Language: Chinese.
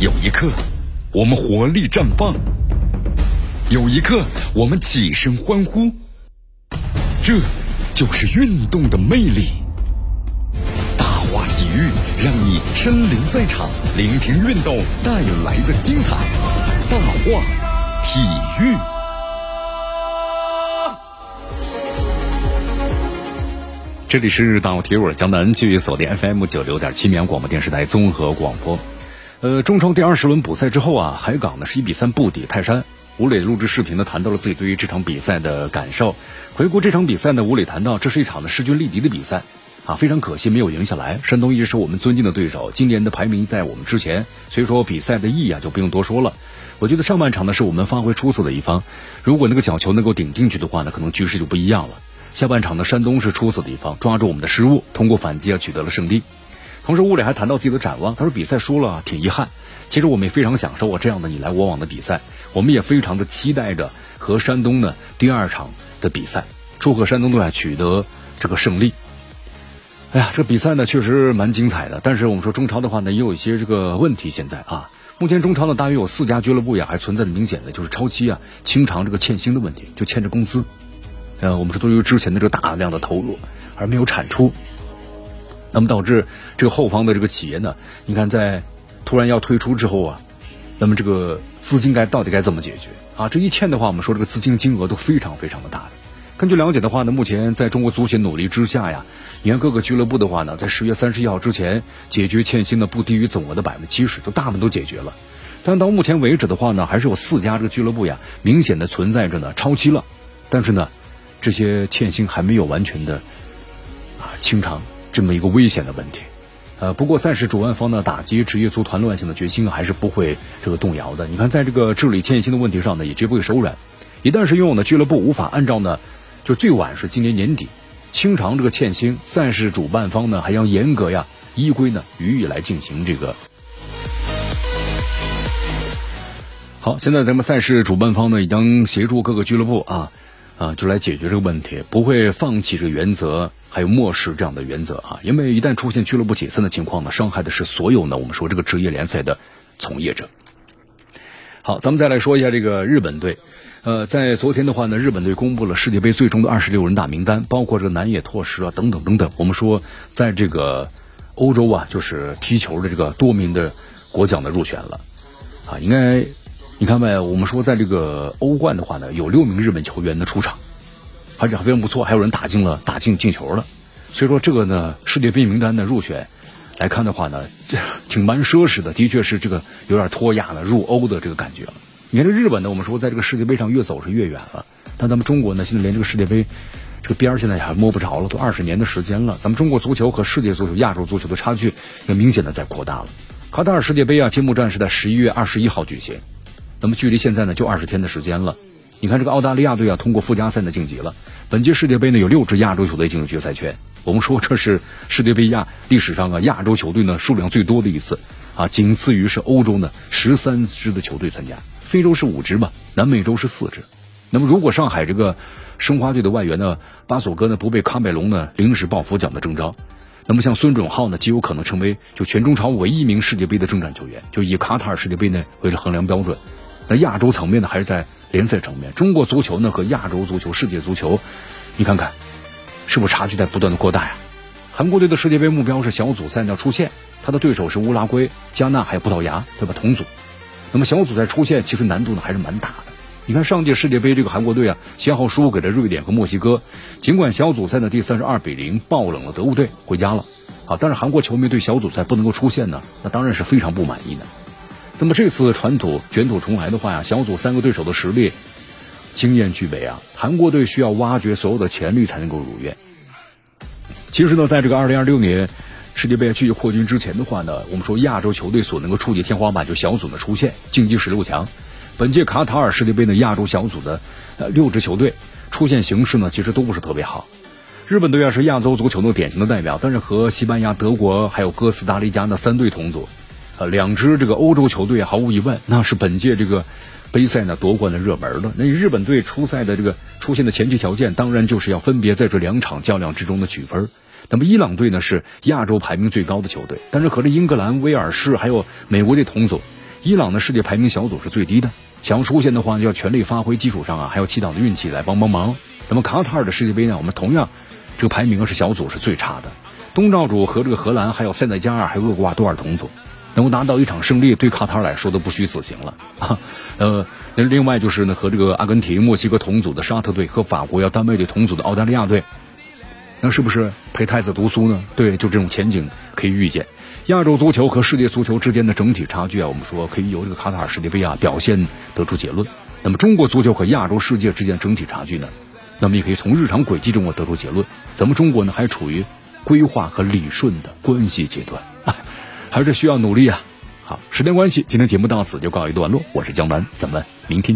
有一刻，我们活力绽放；有一刻，我们起身欢呼。这就是运动的魅力。大话体育让你身临赛场，聆听运动带来的精彩。大话体育。这里是大话体育江南，继续锁定 FM 九六点七绵阳广播电视台综合广播。呃，中超第二十轮补赛之后啊，海港呢是一比三不敌泰山。吴磊录制视频呢，谈到了自己对于这场比赛的感受。回顾这场比赛呢，吴磊谈到，这是一场呢势均力敌的比赛啊，非常可惜没有赢下来。山东一直是我们尊敬的对手，今年的排名在我们之前，所以说比赛的意义啊就不用多说了。我觉得上半场呢是我们发挥出色的一方，如果那个角球能够顶进去的话呢，可能局势就不一样了。下半场呢，山东是出色的一方，抓住我们的失误，通过反击啊取得了胜利。同时，吴磊还谈到自己的展望。他说：“比赛输了挺遗憾，其实我们也非常享受啊这样的你来我往的比赛。我们也非常的期待着和山东呢第二场的比赛，祝贺山东队取得这个胜利。”哎呀，这比赛呢确实蛮精彩的。但是我们说中超的话呢，也有一些这个问题。现在啊，目前中超呢大约有四家俱乐部呀，还存在着明显的就是超期啊、清偿这个欠薪的问题，就欠着工资。呃，我们是对于之前的这个大量的投入而没有产出。那么导致这个后方的这个企业呢，你看在突然要退出之后啊，那么这个资金该到底该怎么解决啊？这一欠的话，我们说这个资金金额都非常非常的大的。根据了解的话呢，目前在中国足协努力之下呀，你看各个俱乐部的话呢，在十月三十一号之前解决欠薪的不低于总额的百分之七十，就大部分都解决了。但到目前为止的话呢，还是有四家这个俱乐部呀，明显的存在着呢超期了，但是呢，这些欠薪还没有完全的啊清偿。这么一个危险的问题，呃，不过赛事主办方呢打击职业足团乱象的决心还是不会这个动摇的。你看，在这个治理欠薪的问题上呢，也绝不会手软。一旦是拥有的俱乐部无法按照呢，就最晚是今年年底清偿这个欠薪，赛事主办方呢还要严格呀依规呢予以来进行这个。好，现在咱们赛事主办方呢已经协助各个俱乐部啊啊，就来解决这个问题，不会放弃这个原则。还有漠视这样的原则啊，因为一旦出现俱乐部解散的情况呢，伤害的是所有呢我们说这个职业联赛的从业者。好，咱们再来说一下这个日本队，呃，在昨天的话呢，日本队公布了世界杯最终的二十六人大名单，包括这个南野拓实啊等等等等。我们说，在这个欧洲啊，就是踢球的这个多名的国脚的入选了啊，应该你看呗？我们说在这个欧冠的话呢，有六名日本球员的出场。而且还非常不错，还有人打进了打进进球了，所以说这个呢，世界杯名单的入选来看的话呢，这挺蛮奢侈的，的确是这个有点脱亚了入欧的这个感觉。你看这日本呢，我们说在这个世界杯上越走是越远了，但咱们中国呢，现在连这个世界杯这个边儿现在还摸不着了，都二十年的时间了，咱们中国足球和世界足球、亚洲足球的差距也明显的在扩大了。卡塔尔世界杯啊，揭幕战是在十一月二十一号举行，那么距离现在呢就二十天的时间了。你看这个澳大利亚队啊，通过附加赛呢晋级了。本届世界杯呢，有六支亚洲球队进入决赛圈。我们说这是世界杯亚历史上啊亚洲球队呢数量最多的一次啊，仅次于是欧洲呢十三支的球队参加，非洲是五支嘛，南美洲是四支。那么如果上海这个申花队的外援呢巴索哥呢不被喀麦隆呢临时抱佛脚的征召，那么像孙准浩呢极有可能成为就全中超唯一一名世界杯的征战球员，就以卡塔尔世界杯呢为了衡量标准。那亚洲层面呢，还是在联赛层面。中国足球呢和亚洲足球、世界足球，你看看，是不是差距在不断的扩大呀？韩国队的世界杯目标是小组赛要出线，他的对手是乌拉圭、加纳还有葡萄牙，对吧？同组。那么小组赛出线其实难度呢还是蛮大的。你看上届世界杯这个韩国队啊，先后输给了瑞典和墨西哥，尽管小组赛的第三十二比零爆冷了德国队，回家了。啊，但是韩国球迷对小组赛不能够出线呢，那当然是非常不满意的。那么这次传统卷土重来的话呀，小组三个对手的实力、经验具备啊，韩国队需要挖掘所有的潜力才能够如愿。其实呢，在这个二零二六年世界杯继续扩军之前的话呢，我们说亚洲球队所能够触及天花板就小组的出现，晋级十六强。本届卡塔尔世界杯的亚洲小组的呃六支球队出现形势呢，其实都不是特别好。日本队啊是亚洲足球的典型的代表，但是和西班牙、德国还有哥斯达黎加的三队同组。呃，两支这个欧洲球队毫无疑问，那是本届这个杯赛呢夺冠的热门了。那日本队出赛的这个出现的前提条件，当然就是要分别在这两场较量之中的取分。那么伊朗队呢是亚洲排名最高的球队，但是和这英格兰、威尔士还有美国队同组，伊朗的世界排名小组是最低的，想要出线的话，就要全力发挥，基础上啊还要祈祷的运气来帮帮忙。那么卡塔尔的世界杯呢，我们同样这个排名是小组是最差的，东道主和这个荷兰还有塞内加尔还有厄瓜多尔同组，能够拿到一场胜利，对卡塔尔来说都不虚此行了啊。呃，那另外就是呢和这个阿根廷、墨西哥同组的沙特队和法国要单位队同组的澳大利亚队。那是不是陪太子读书呢？对，就这种前景可以预见。亚洲足球和世界足球之间的整体差距啊，我们说可以由这个卡塔尔世界杯啊表现得出结论。那么中国足球和亚洲世界之间整体差距呢？那么也可以从日常轨迹中啊得出结论。咱们中国呢还处于规划和理顺的关系阶段，还是需要努力啊。好，时间关系，今天节目到此就告一段落。我是江南，咱们明天。